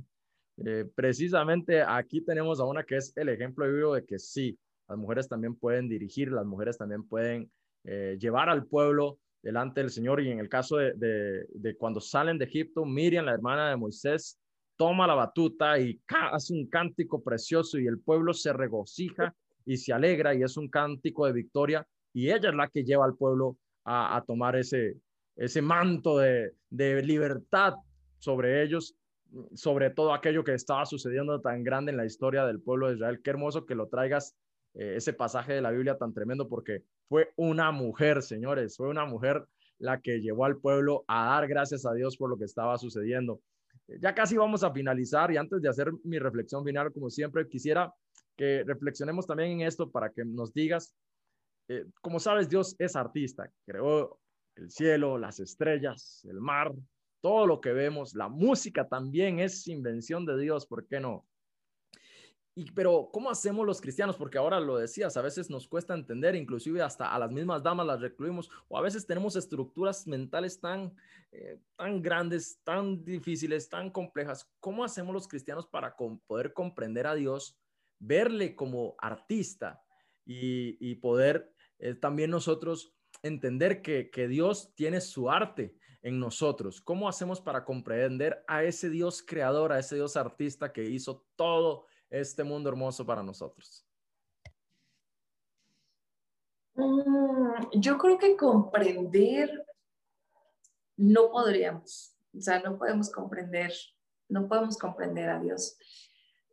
Eh, precisamente aquí tenemos a una que es el ejemplo vivo de que sí, las mujeres también pueden dirigir, las mujeres también pueden eh, llevar al pueblo delante del Señor. Y en el caso de, de, cuando salen de Egipto, Miriam, la hermana de Moisés, toma la batuta y hace un cántico precioso y el pueblo se regocija y se alegra y es un cántico de victoria. Y ella es la que lleva al pueblo a, a tomar ese, ese manto de, de libertad sobre ellos, sobre todo aquello que estaba sucediendo tan grande en la historia del pueblo de Israel. Qué hermoso que lo traigas eh, ese pasaje de la Biblia tan tremendo porque fue una mujer, señores, fue una mujer la que llevó al pueblo a dar gracias a Dios por lo que estaba sucediendo. Eh, ya casi vamos a finalizar y antes de hacer mi reflexión final, como siempre, quisiera que reflexionemos también en esto para que nos digas, eh, como sabes, Dios es artista, creó el cielo, las estrellas, el mar, todo lo que vemos, la música también es invención de Dios, ¿por qué no? Y, pero, ¿cómo hacemos los cristianos? Porque ahora lo decías, a veces nos cuesta entender, inclusive hasta a las mismas damas las recluimos, o a veces tenemos estructuras mentales tan, eh, tan grandes, tan difíciles, tan complejas. ¿Cómo hacemos los cristianos para poder comprender a Dios, verle como artista y, poder eh, también nosotros entender que, que Dios tiene su arte en nosotros? ¿Cómo hacemos para comprender a ese Dios creador, a ese Dios artista que hizo todo? este mundo hermoso para nosotros? Mm, yo creo que comprender no podríamos, o sea, no podemos comprender, no podemos comprender a Dios.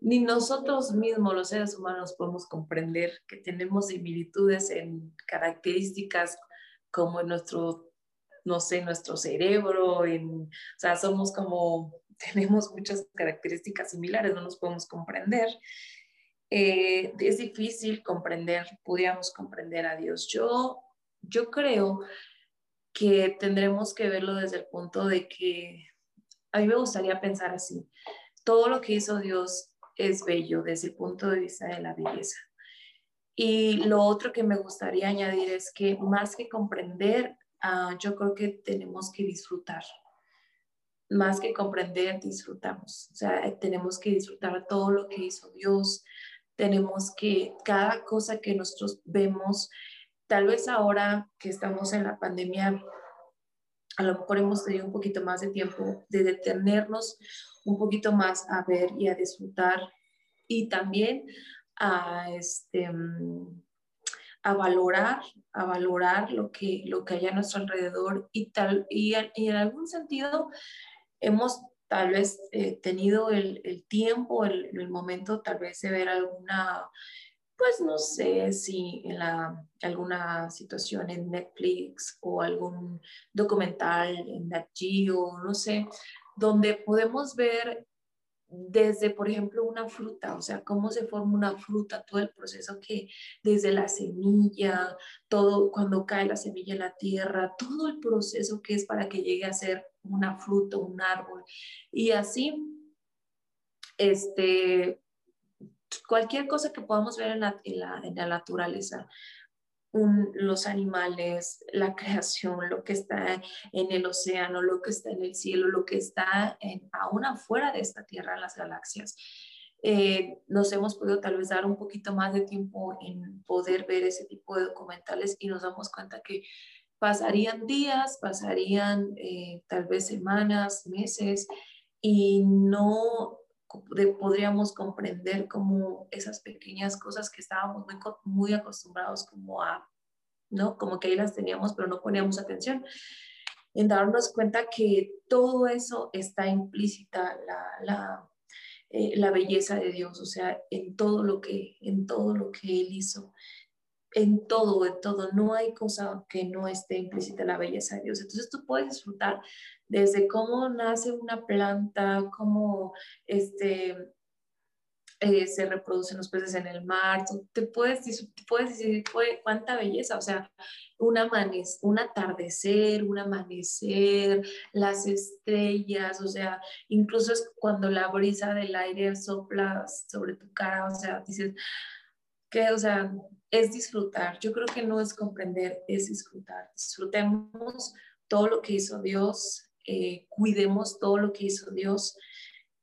Ni nosotros mismos, los seres humanos, podemos comprender que tenemos similitudes en características como en nuestro, no sé, nuestro cerebro, en, o sea, somos como tenemos muchas características similares, no nos podemos comprender. Eh, es difícil comprender, pudiéramos comprender a Dios. Yo, yo creo que tendremos que verlo desde el punto de que a mí me gustaría pensar así. Todo lo que hizo Dios es bello desde el punto de vista de la belleza. Y lo otro que me gustaría añadir es que más que comprender, ah, yo creo que tenemos que disfrutar más que comprender, disfrutamos. O sea, tenemos que disfrutar todo lo que hizo Dios. Tenemos que, cada cosa que nosotros vemos, tal vez ahora que estamos en la pandemia, a lo mejor hemos tenido un poquito más de tiempo de detenernos un poquito más a ver y a disfrutar y también a, este, a valorar, a valorar lo que, lo que hay a nuestro alrededor y, tal, y, y en algún sentido hemos tal vez eh, tenido el, el tiempo, el, el, momento tal vez de ver alguna, pues no sé si en la, alguna situación en Netflix o algún documental en Nat Geo, no sé, donde podemos ver desde, por ejemplo, una fruta, o sea, cómo se forma una fruta, todo el proceso que desde la semilla, todo cuando cae la semilla en la tierra, todo el proceso que es para que llegue a ser una fruta, un árbol. Y así, este, cualquier cosa que podamos ver en la, en la, naturaleza, los animales, la creación, lo que está en el océano, lo que está en el cielo, lo que está en, aún afuera de esta tierra, las galaxias. Eh, nos hemos podido tal vez dar un poquito más de tiempo en poder ver ese tipo de documentales y nos damos cuenta que pasarían días, pasarían eh, tal vez semanas, meses y no podríamos comprender como esas pequeñas cosas que estábamos muy, muy acostumbrados como a, ¿no? Como que ahí las teníamos, pero no poníamos atención. En darnos cuenta que todo eso está implícita, la, la, eh, la belleza de Dios, o sea, en todo lo que, en todo lo que Él hizo en todo, en todo, no hay cosa que no esté implícita la belleza de Dios. Entonces tú puedes disfrutar desde cómo nace una planta, cómo este, eh, se reproducen los peces en el mar, te puedes, puedes decir cuánta belleza, o sea, un, un atardecer, un amanecer, las estrellas, o sea, incluso es cuando la brisa del aire sopla sobre tu cara, o sea, dices, que, o sea, es disfrutar. Yo creo que no es comprender, es disfrutar. Disfrutemos todo lo que hizo Dios, eh, cuidemos todo lo que hizo Dios.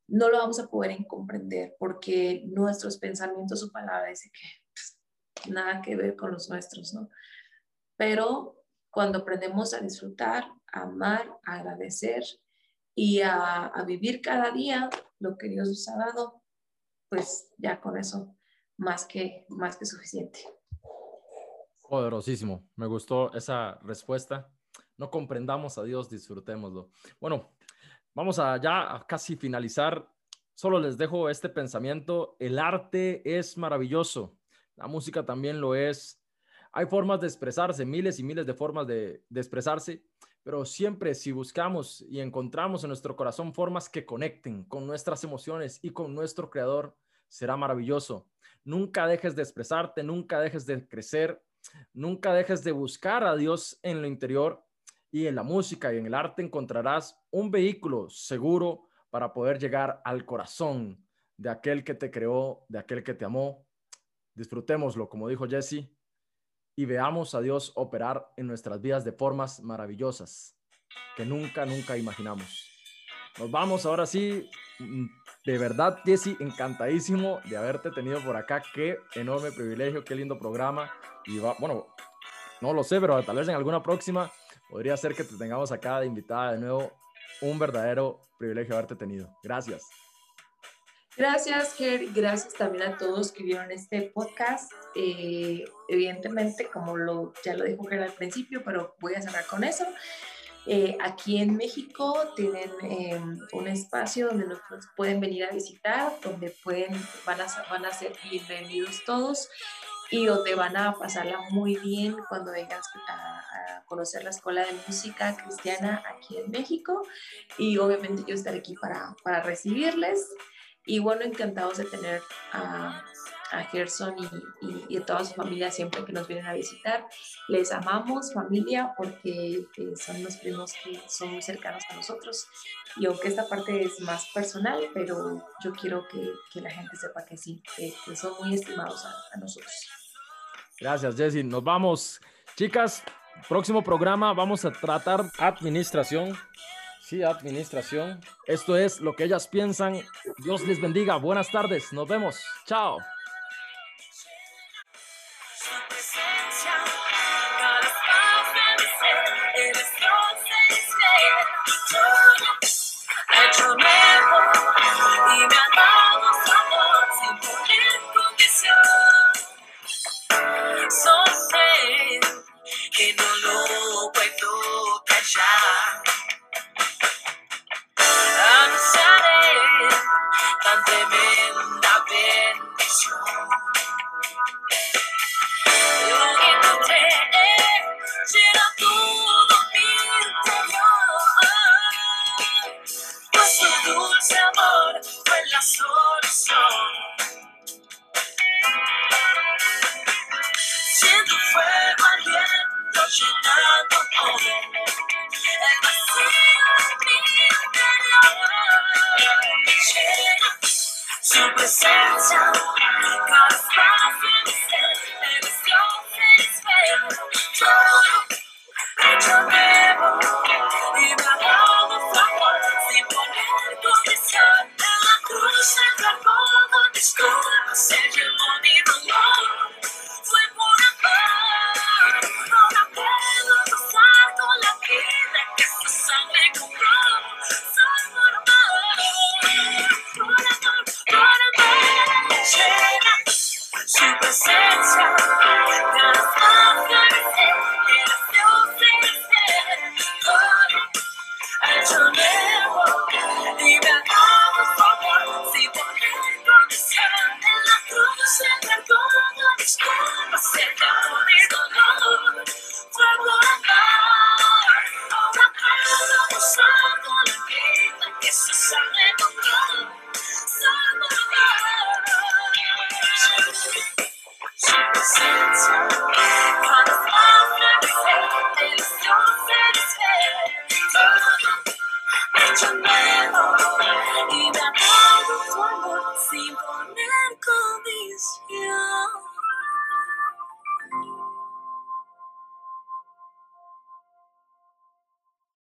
No lo vamos a poder comprender porque nuestros pensamientos, su palabra dice que pues, nada que ver con los nuestros, ¿no? Pero cuando aprendemos a disfrutar, a amar, a agradecer y a, a vivir cada día lo que Dios nos ha dado, pues ya con eso más que, más que suficiente. Poderosísimo. Me gustó esa respuesta. No comprendamos a Dios, disfrutémoslo. Bueno, vamos a ya a casi finalizar. Solo les dejo este pensamiento. El arte es maravilloso. La música también lo es. Hay formas de expresarse, miles y miles de formas de, de expresarse, pero siempre si buscamos y encontramos en nuestro corazón formas que conecten con nuestras emociones y con nuestro creador, será maravilloso. Nunca dejes de expresarte, nunca dejes de crecer, nunca dejes de buscar a Dios en lo interior y en la música y en el arte encontrarás un vehículo seguro para poder llegar al corazón de aquel que te creó, de aquel que te amó. Disfrutémoslo, como dijo Jesse, y veamos a Dios operar en nuestras vidas de formas maravillosas que nunca, nunca imaginamos. Nos vamos ahora sí de verdad, Jesse, encantadísimo de haberte tenido por acá. Qué enorme privilegio, qué lindo programa. Y va, bueno, no lo sé, pero tal vez en alguna próxima podría ser que te tengamos acá de invitada de nuevo. Un verdadero privilegio haberte tenido. Gracias. Gracias, Ger. Gracias también a todos que vieron este podcast. Eh, evidentemente, como lo, ya lo dijo Ger al principio, pero voy a cerrar con eso. Eh, aquí en México tienen eh, un espacio donde nos pueden venir a visitar, donde pueden, van, a, van a ser bienvenidos todos y donde van a pasarla muy bien cuando vengan a, conocer la Escuela de Música Cristiana aquí en México. Y obviamente yo estaré aquí para, para recibirles. Y bueno, encantados de tener a a Gerson y, a toda su familia siempre que nos vienen a visitar. Les amamos familia porque eh, son los primos que son muy cercanos a nosotros. Y aunque esta parte es más personal, pero yo quiero que, que la gente sepa que sí, que, son muy estimados a, nosotros. Gracias, Jessy. Nos vamos. Chicas, próximo programa vamos a tratar administración. Sí, administración. Esto es lo que ellas piensan. Dios les bendiga. Buenas tardes. Nos vemos. Chao.